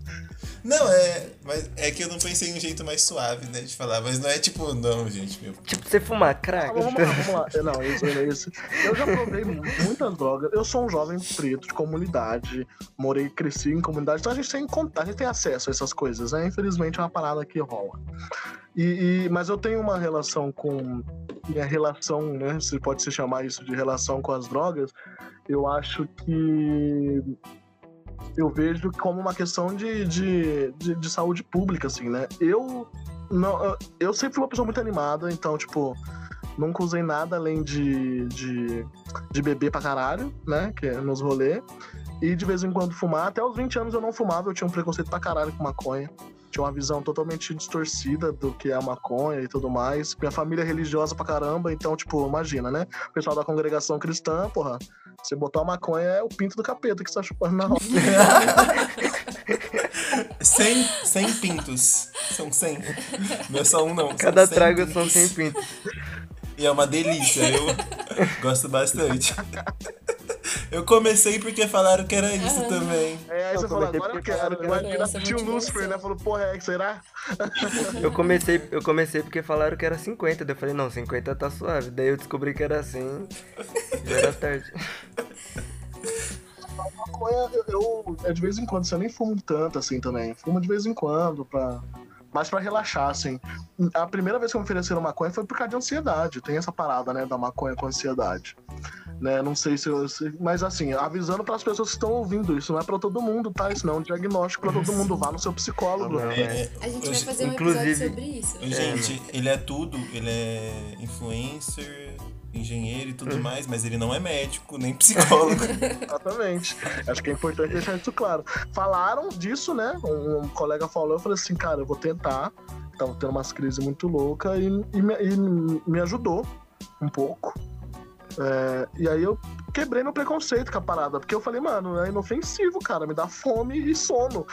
Não, é. Mas é que eu não pensei em um jeito mais suave, né? De falar, mas não é tipo, não, gente, meu. Tipo, você fumar crack. Ah, vamos lá, vamos lá. [laughs] É, Não, isso, é isso. Eu já provei mu- muitas drogas. Eu sou um jovem preto de comunidade. Morei, cresci em comunidade. Então a gente tem contato, a gente tem acesso a essas coisas, né? Infelizmente é uma parada que rola. E, e- mas eu tenho uma relação com. Minha relação, né? Se pode se chamar isso de relação com as drogas. Eu acho que. Eu vejo como uma questão de, de, de, de saúde pública, assim, né? Eu. Não, eu- sempre fui uma pessoa muito animada, então, tipo, Nunca usei nada além de, de, de beber pra caralho, né? Que é nos rolê. E de vez em quando fumar. Até os 20 anos eu não fumava, eu tinha um preconceito pra caralho com maconha. Tinha uma visão totalmente distorcida do que é a maconha e tudo mais. Minha família é religiosa pra caramba, então, tipo, imagina, né? O pessoal da congregação cristã, porra, você botar uma maconha é o pinto do capeta que você tá chupando na roda. [laughs] 100, 100 pintos. São 100. Não é só um, não. são Cada 100 trago pintos. são 100 pintos. E é uma delícia, eu gosto bastante. Eu comecei porque falaram que era isso também. É, aí Eu você comecei agora eu porque quero. falaram que Imagina tio motivação. Lucifer, né? Falou, porra, é que será? [laughs] Eu comecei, eu comecei porque falaram que era 50. Daí eu falei, não, 50 tá suave. Daí eu descobri que era 100. Já era tarde. [laughs] Maconha, eu, eu- é de vez em quando, assim, eu nem fumo tanto assim também. Fumo de vez em quando, pra. Mais pra relaxar, assim. A primeira vez que me ofereceram maconha foi por causa de ansiedade. Tem essa parada, né, da maconha com ansiedade. Né, não sei se eu. se- mas assim, avisando pras pessoas que estão ouvindo, isso não é pra todo mundo, tá? Isso não é um diagnóstico pra todo mundo. Vá no seu psicólogo. É, é, A gente vai fazer um Inclusive- episódio sobre isso. Gente, ele é tudo. Ele é influencer, engenheiro e tudo mais, mas ele não é médico, nem [laughs] psicólogo. Exatamente. Acho que é importante deixar isso claro. Falaram disso, né? Um, um colega falou, eu falei assim, cara, eu vou tentar. Tava tendo umas crises muito loucas e, e me, e me ajudou um pouco. É, e aí eu quebrei meu preconceito com a parada, porque eu falei, mano, é inofensivo, cara, me dá fome e sono.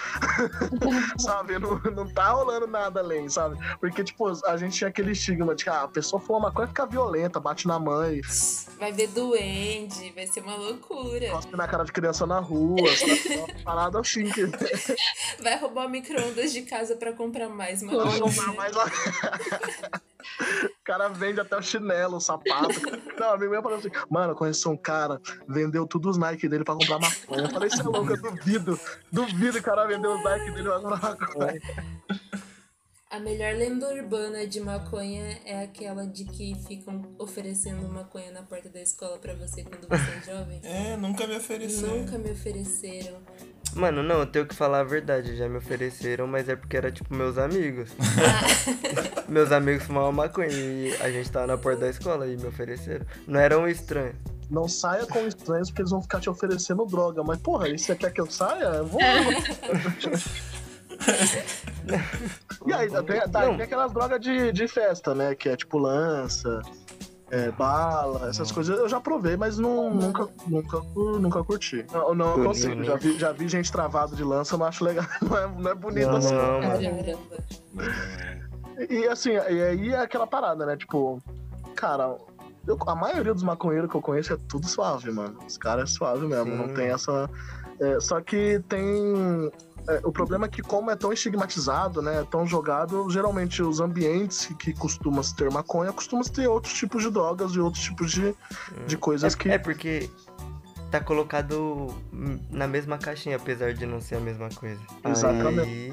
[laughs] sabe? Não, não tá rolando nada além, sabe? Porque, tipo, a gente tinha aquele estigma de que ah, a pessoa fuma maconha fica violenta, bate na mãe, Vai ver duende, vai ser uma loucura. cospe na cara de criança na rua, sabe? [laughs] Parada assim. [laughs] Vai roubar micro-ondas de casa pra comprar mais maconha. mais. O cara vende até o chinelo, o sapato. Não, amigo meu falou assim, mano, eu conheci um cara, vendeu tudo os Nike dele pra comprar maconha. Eu falei, você é louco, eu duvido. Duvido que o cara vendeu os Nike dele pra comprar maconha. A melhor lenda urbana de maconha é aquela de que ficam oferecendo maconha na porta da escola pra você quando você é jovem. É, nunca me ofereceu. Nunca me ofereceram. Mano, não, eu tenho que falar a verdade. Já me ofereceram, mas é porque era tipo meus amigos. [laughs] meus amigos fumavam maconha e a gente tava na porta da escola e me ofereceram. Não era um estranho. Não saia com estranhos porque eles vão ficar te oferecendo droga. Mas, porra, e você quer que eu saia? Eu vou. e aí, tem, tá, Não. tem aquelas drogas de, de festa, né? Que é tipo lança, é, bala, essas coisas. Eu já provei, mas não, nunca, nunca, nunca curti. Não, não Curti, consigo. né? Já vi, já vi gente travado de lança, eu não acho legal. [laughs] Não é, não é bonito assim. Não, mano. Caramba. E assim, e aí é aquela parada, né? Tipo, cara, eu- a maioria dos maconheiros que eu conheço é tudo suave, mano. Os caras é suave mesmo, Sim. não tem essa. é, só que tem. é, o problema é que, como é tão estigmatizado, né? Tão jogado, geralmente os ambientes que, costumam se ter maconha costumam ter outros tipos de drogas e outros tipos de, de coisas que. É, é porque tá colocado hum, na mesma caixinha, apesar de não ser a mesma coisa. Exatamente. Aí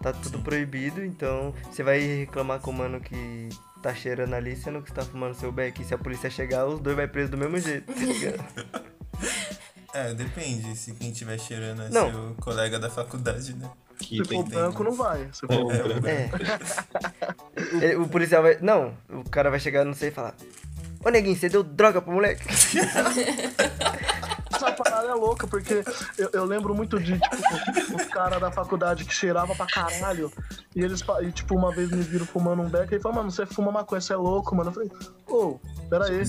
tá tudo proibido, então você vai reclamar com o mano que tá cheirando ali, sendo que você tá fumando seu beck. E se a polícia chegar, os dois vai preso do mesmo jeito. tá ligado? [laughs] É, depende. Se quem estiver cheirando é Não. seu colega da faculdade, né? Se tem for branco, não vai. Se for É. Ele- o policial vai. Não, o cara vai chegar, não sei, e falar. Ô neguinho, você deu droga pro moleque? [laughs] Louca, porque eu, eu lembro muito de, tipo, os caras da faculdade que cheirava pra caralho. E eles, e, tipo, uma vez me viram fumando um beck e falaram, mano, você fuma maconha, você é louco, mano. Eu falei, ô, pera aí,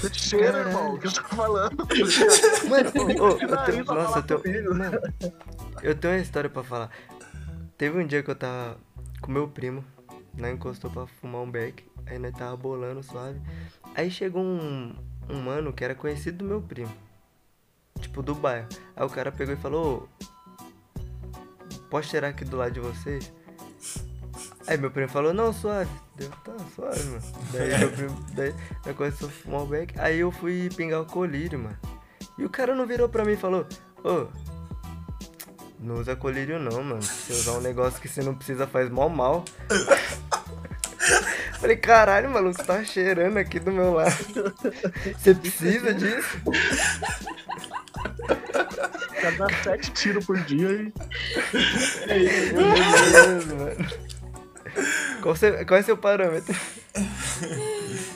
você cheira, irmão, o que você tá falando? Mano, ô, eu tenho- nossa, eu tenho, mano, eu tenho uma história pra falar. Teve um dia que eu tava com meu primo, né? Encostou pra fumar um beck. Aí nós tava bolando suave. Aí chegou um, um mano que era conhecido do meu primo. Tipo, do bairro. Aí o cara pegou e falou, posso cheirar aqui do lado de vocês? Aí meu primo falou, não, suave. Deu, tá, suave, mano. Daí meu primo, daí começamos a fumar o beck. Aí eu fui pingar o colírio, mano. E o cara não virou pra mim e falou, ô, não usa colírio não, mano. Se usar um negócio que você não precisa faz mal mal. [laughs] Falei, caralho, maluco, você tá cheirando aqui do meu lado. Você precisa disso? O cara dá sete tiros por dia e. Meu Deus, mano. Qual, seu- qual é seu parâmetro?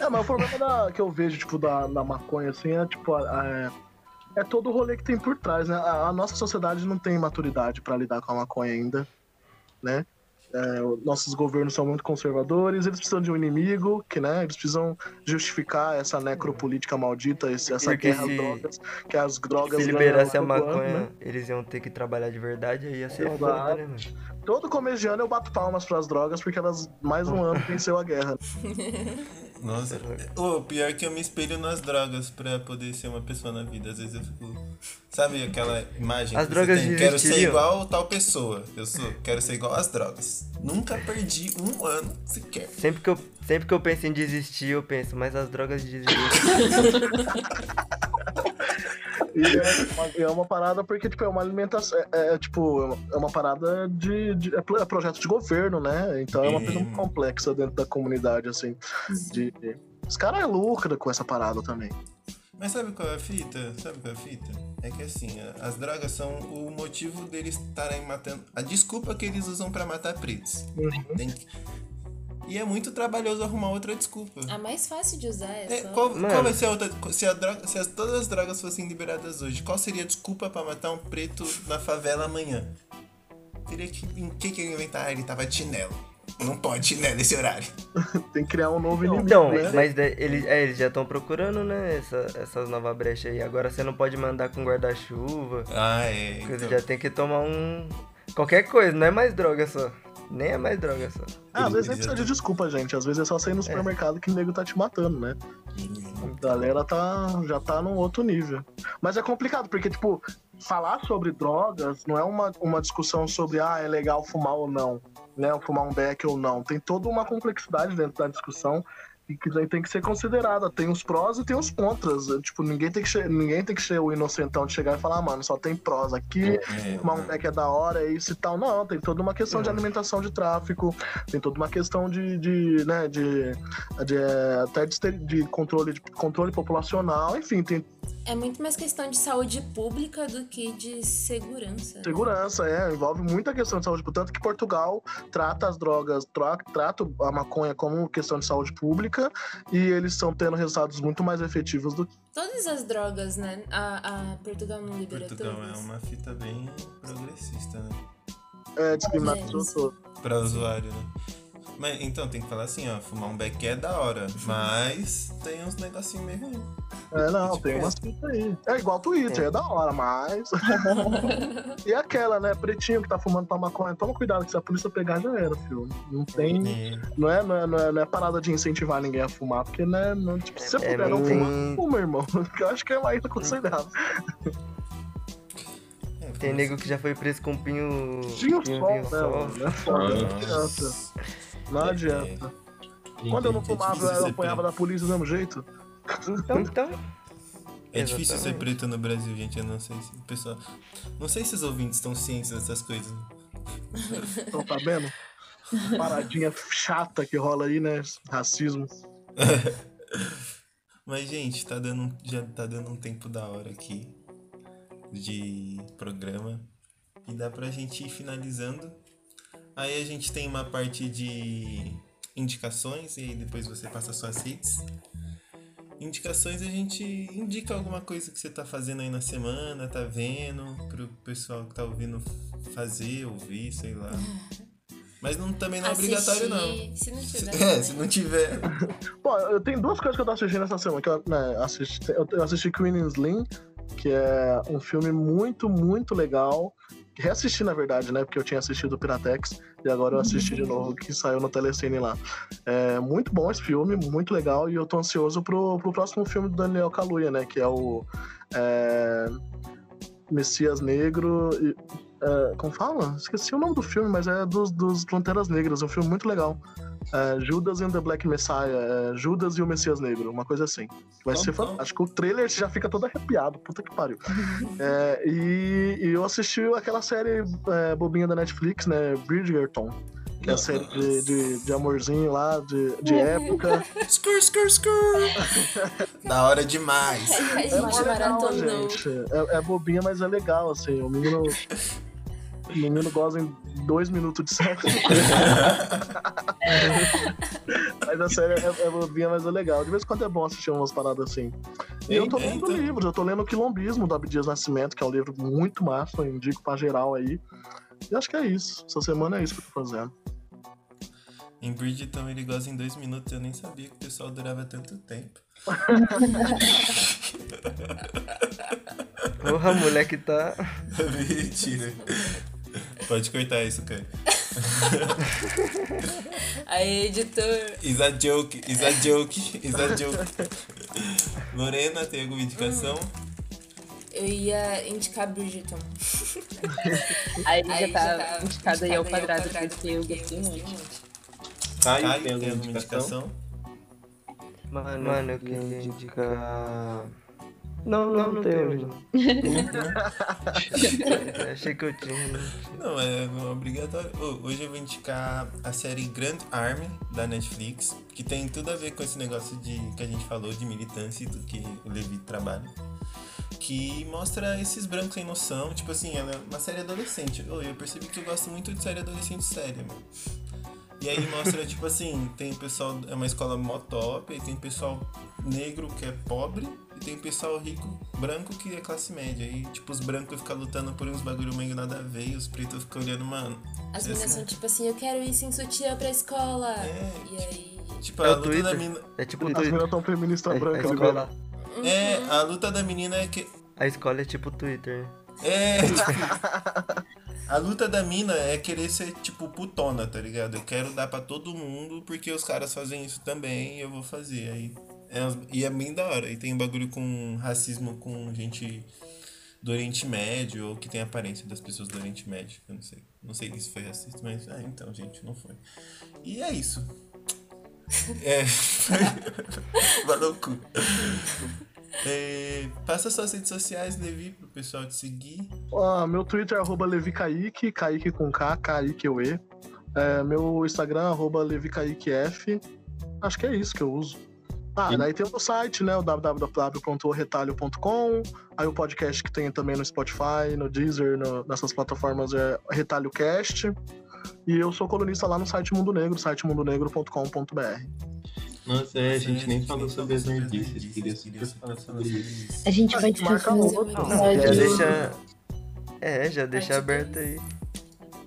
É, mas o problema da- que eu vejo, tipo, da, da maconha, assim, é, tipo, a- a- é, todo o rolê que tem por trás, né? A, a nossa sociedade não tem maturidade pra lidar com a maconha ainda, né? É, nossos governos são muito conservadores, eles precisam de um inimigo, que, né? Eles precisam justificar essa necropolítica maldita, esse- essa Porque guerra às drogas, que as drogas Se liberasse a todo ano, maconha, né? eles iam ter que trabalhar de verdade, aí ia ser foda, né, mano? Todo começo de ano eu bato palmas pras drogas, porque elas, mais um ano, venceu a guerra. [laughs] Nossa, o pior é que eu me espelho nas drogas pra poder ser uma pessoa na vida. Às vezes eu fico. Sabe aquela imagem As que drogas você tem? Quero ser igual tal pessoa. Eu sou, quero ser igual às drogas. Nunca perdi um ano sequer. Sempre que eu, sempre que eu penso em desistir, eu penso, mas as drogas desistem. [laughs] E é uma, é uma parada porque, tipo, é uma alimentação. É, é, tipo, é uma parada de. de- é, é projeto de governo, né? Então é uma coisa muito complexa dentro da comunidade, assim. De, os caras lucram com essa parada também. Mas sabe qual é a fita? Sabe qual é a fita? É que assim, as drogas são o motivo deles estarem matando. A desculpa que eles usam pra matar pretos. Tem que- E é muito trabalhoso arrumar outra desculpa. A mais fácil de usar é, É, só... qual, Mano. qual vai ser a outra. Se, a droga, se as- todas as drogas fossem liberadas hoje, qual seria a desculpa pra matar um preto na favela amanhã? Teria que. Em que que ele inventar? Ah, ele tava de chinelo. Não pode chinelo nesse horário. [laughs] Tem que criar um novo inimigo. Então, né? mas é, eles já estão procurando, né, essa, essas novas brechas aí. Agora você não pode mandar com guarda-chuva. Ah, é. Então, já tem que tomar um. Qualquer coisa, não é mais droga só. Nem é mais droga só. Ah, às vezes nem precisa de desculpa, gente. Às vezes é só sair no supermercado que o nego tá te matando, né? A galera tá, já tá num outro nível. Mas é complicado, porque, tipo, falar sobre drogas não é uma, uma discussão sobre, ah, é legal fumar ou não, né? Fumar um beck ou não. Tem toda uma complexidade dentro da discussão e que daí tem que ser considerada. Tem os prós e tem os contras. Tipo, ninguém tem que, ninguém tem que ser o inocentão de chegar e falar, ah, mano, só tem prós aqui, é, um beck é da hora, é isso e tal. Não, tem toda uma questão de alimentação de tráfico, tem toda uma questão de, de né, de, de, é, até de, de controle, de controle populacional, enfim, tem É muito mais questão de saúde pública do que de segurança. segurança, é, envolve muita questão de saúde, portanto que Portugal trata as drogas, tra- trata a maconha como questão de saúde pública e eles estão tendo resultados muito mais efetivos do que Todas as drogas, né? A, a Portugal não libera Portugal é todas. uma fita bem progressista, né? é, discriminação toda. Pra usuário, né? Mas então tem que falar assim, ó, fumar um beck é da hora, mas tem uns negocinhos meio ruim. É, não, Tipo, tem umas fitas aí. É igual Twitter, é da hora, mas. [laughs] e aquela, né, pretinho que tá fumando pra maconha, toma cuidado que se a polícia pegar já era, filho. Não tem. É, Não é, não, é, não, é, não é parada de incentivar ninguém a fumar, porque, né, não, tipo, se você É, puder não fumar, tem- fuma, irmão. [laughs] Que eu acho que é mais aconselhável. é, Tem nego que já foi preso com pinho. Tinha pinho, sol, pinho né, sol. mano? É foda, não Nossa. adianta. É. Quando eu não é fumava, eu apanhava preto. da polícia do mesmo jeito. Então, então. É difícil ser Exatamente. preto no Brasil, gente. Eu não sei se o pessoal. Não sei se os ouvintes estão cientes dessas coisas. Tá vendo? Paradinha chata que rola aí, né? Racismo. [laughs] Mas, gente, tá dando, já tá dando um tempo da hora aqui de programa. E dá pra gente ir finalizando. Aí a gente tem uma parte de indicações, e aí depois você passa suas redes. Indicações a gente indica alguma coisa que você tá fazendo aí na semana, tá vendo, pro pessoal que tá ouvindo fazer, ouvir, sei lá. [laughs] Mas não, também não é obrigatório, não. Assistir, Se não tiver. [laughs] É, também. se não tiver. Bom, eu tenho duas coisas que eu tô assistindo essa semana. Que eu, né, assisti, eu eu assisti Queen and Slim, que é um filme muito, muito legal. Reassisti, na verdade, né? Porque eu tinha assistido o Piratex e agora eu assisti de novo, que saiu no Telecine lá. É muito bom esse filme, muito legal, e eu tô ansioso pro, pro próximo filme do Daniel Kaluuya, né? Que é o é, Messias Negro. E, é, como fala? Esqueci o nome do filme, mas é dos, dos Panteras Negras, é um filme muito legal. É, Judas and the Black Messiah, é, Judas e o Messias Negro, uma coisa assim. Vai ser fantástico. O trailer já fica todo arrepiado, puta que pariu. [laughs] É, e, e eu assisti aquela série é, bobinha da Netflix, né? Bridgerton. Que é a série de, de, de amorzinho lá, de, de [laughs] época. Skur, skur, skur. [laughs] da hora demais. Gente É mó legal, gente. É, é bobinha, mas é legal, assim. O menino. O menino goza em dois minutos de sexo. [laughs] mas a série é, é bobinha, mas é legal. De vez em quando é bom assistir umas paradas assim. E eu tô É, lendo então. livros, eu tô lendo o Quilombismo do Abdias Nascimento, que é um livro muito massa, eu indico pra geral aí. E acho que é isso. Essa semana é isso que eu tô fazendo. Em Bridgeton ele goza em dois minutos. Eu nem sabia que o pessoal durava tanto tempo. [laughs] Porra, moleque tá. Mentira. Pode cortar isso, cara. [laughs] Aí, editor. Is a joke, is a joke, is a joke. Lorena, tem alguma indicação? Eu ia indicar Bridgerton. Aí [laughs] Aí já tá indicado aí ao quadrado, porque porque eu gostei muito. Caio, Caio, tem alguma indicação? Mano, Mano eu queria indicar. Não, não, não, tenho. Achei que eu tinha. né? Não, é não é obrigatório. Hoje eu vou indicar a série Grand Army da Netflix, que tem tudo a ver com esse negócio de que a gente falou de militância e do que o Levi trabalha. Que mostra esses brancos sem noção. Tipo assim, ela é uma série adolescente. Ô, eu percebi que eu gosto muito de série adolescente séria, mano. E aí mostra, tipo assim, tem pessoal, é uma escola mó top, aí tem pessoal negro que é pobre, e tem pessoal rico, branco que é classe média. E tipo, os brancos ficam lutando por uns bagulho meio nada a ver, e os pretos ficam olhando, mano. As meninas são tipo assim, eu quero ir sem sutiã pra escola. É. E aí. Tipo, É a o luta da Twitter. mina. É tipo o As meninas tão feministas É, a brancas, escola, É, a luta da menina é que. a escola é tipo Twitter. É, tipo, [laughs] a luta da mina é querer ser, tipo, putona, tá ligado? Eu quero dar pra todo mundo porque os caras fazem isso também e eu vou fazer. Aí, é, e é bem da hora. E tem bagulho com racismo com gente do Oriente Médio ou que tem a aparência das pessoas do Oriente Médio. Eu não sei. Não sei se foi racista, mas. Ah, então, gente, não foi. E é isso. É. [laughs] Valeu, cu. É, passa suas redes sociais, Levi, pro pessoal te seguir. Ah, meu Twitter é arroba Levi Kaique, Kaique com K, Kaique eu E. É, meu Instagram é arroba Levi Kaique F. Acho que é isso que eu uso. Ah, E- daí tem o site, né? O www.retalho.com. Aí o podcast que tem também no Spotify, no Deezer, no- nessas plataformas é Retalho Cast. E eu sou colunista lá no site Mundo Negro, sitemundonegro.com.br. Nossa, é, a gente nem falou sobre as nerdices. Queria super falar sobre isso. A gente fazer um outro. Já deixa. É, já deixa aberto aí.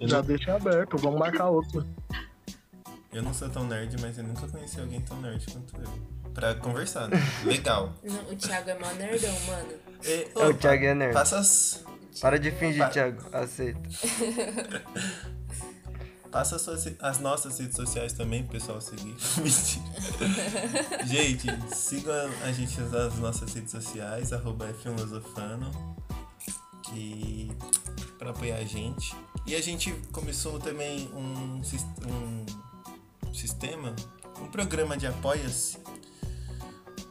Já deixa aberto, vamos marcar outro. Eu não sou tão nerd, mas eu nunca conheci alguém tão nerd quanto eu. Pra conversar, né? Legal. [laughs] Não, o Thiago é mó nerdão, mano. E, É, ô, o Thiago é nerd. Passa as, Para de fingir, Vai. Thiago. Aceita. [laughs] passa as, nossas redes sociais também pro pessoal seguir. [laughs] Gente, sigam a gente nas nossas redes sociais, arroba Filosofano, que pra apoiar a gente. E a gente começou também um, um sistema, um programa de apoia-se.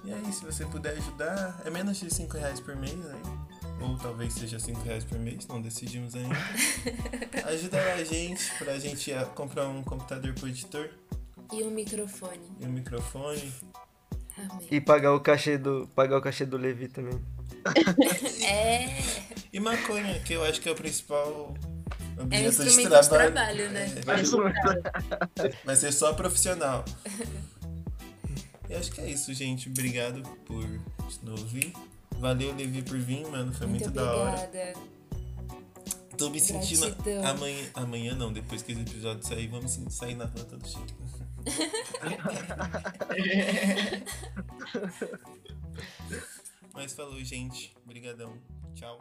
E aí, se você puder ajudar, é menos de 5 reais por mês aí. Ou talvez seja 5 reais por mês, não decidimos ainda. [laughs] Ajuda a gente pra gente ah, comprar um computador pro editor E um microfone. e um microfone. Amém. E pagar o cachê do. Pagar o cachê do Levi também. [laughs] É, E maconha, que eu acho que é o principal é um objeto de instrumento trabalho. de trabalho, né? É. Vai ser só profissional. [laughs] E acho que é isso, gente. Obrigado por nos ouvir. Valeu, Levi, por vir, mano. Foi muito, Muito da hora. obrigada. Tô me sentindo. Amanhã, amanhã não, depois que esse episódio sair, vamos sair na rua todo cheio. Mas falou, gente. Obrigadão. Tchau.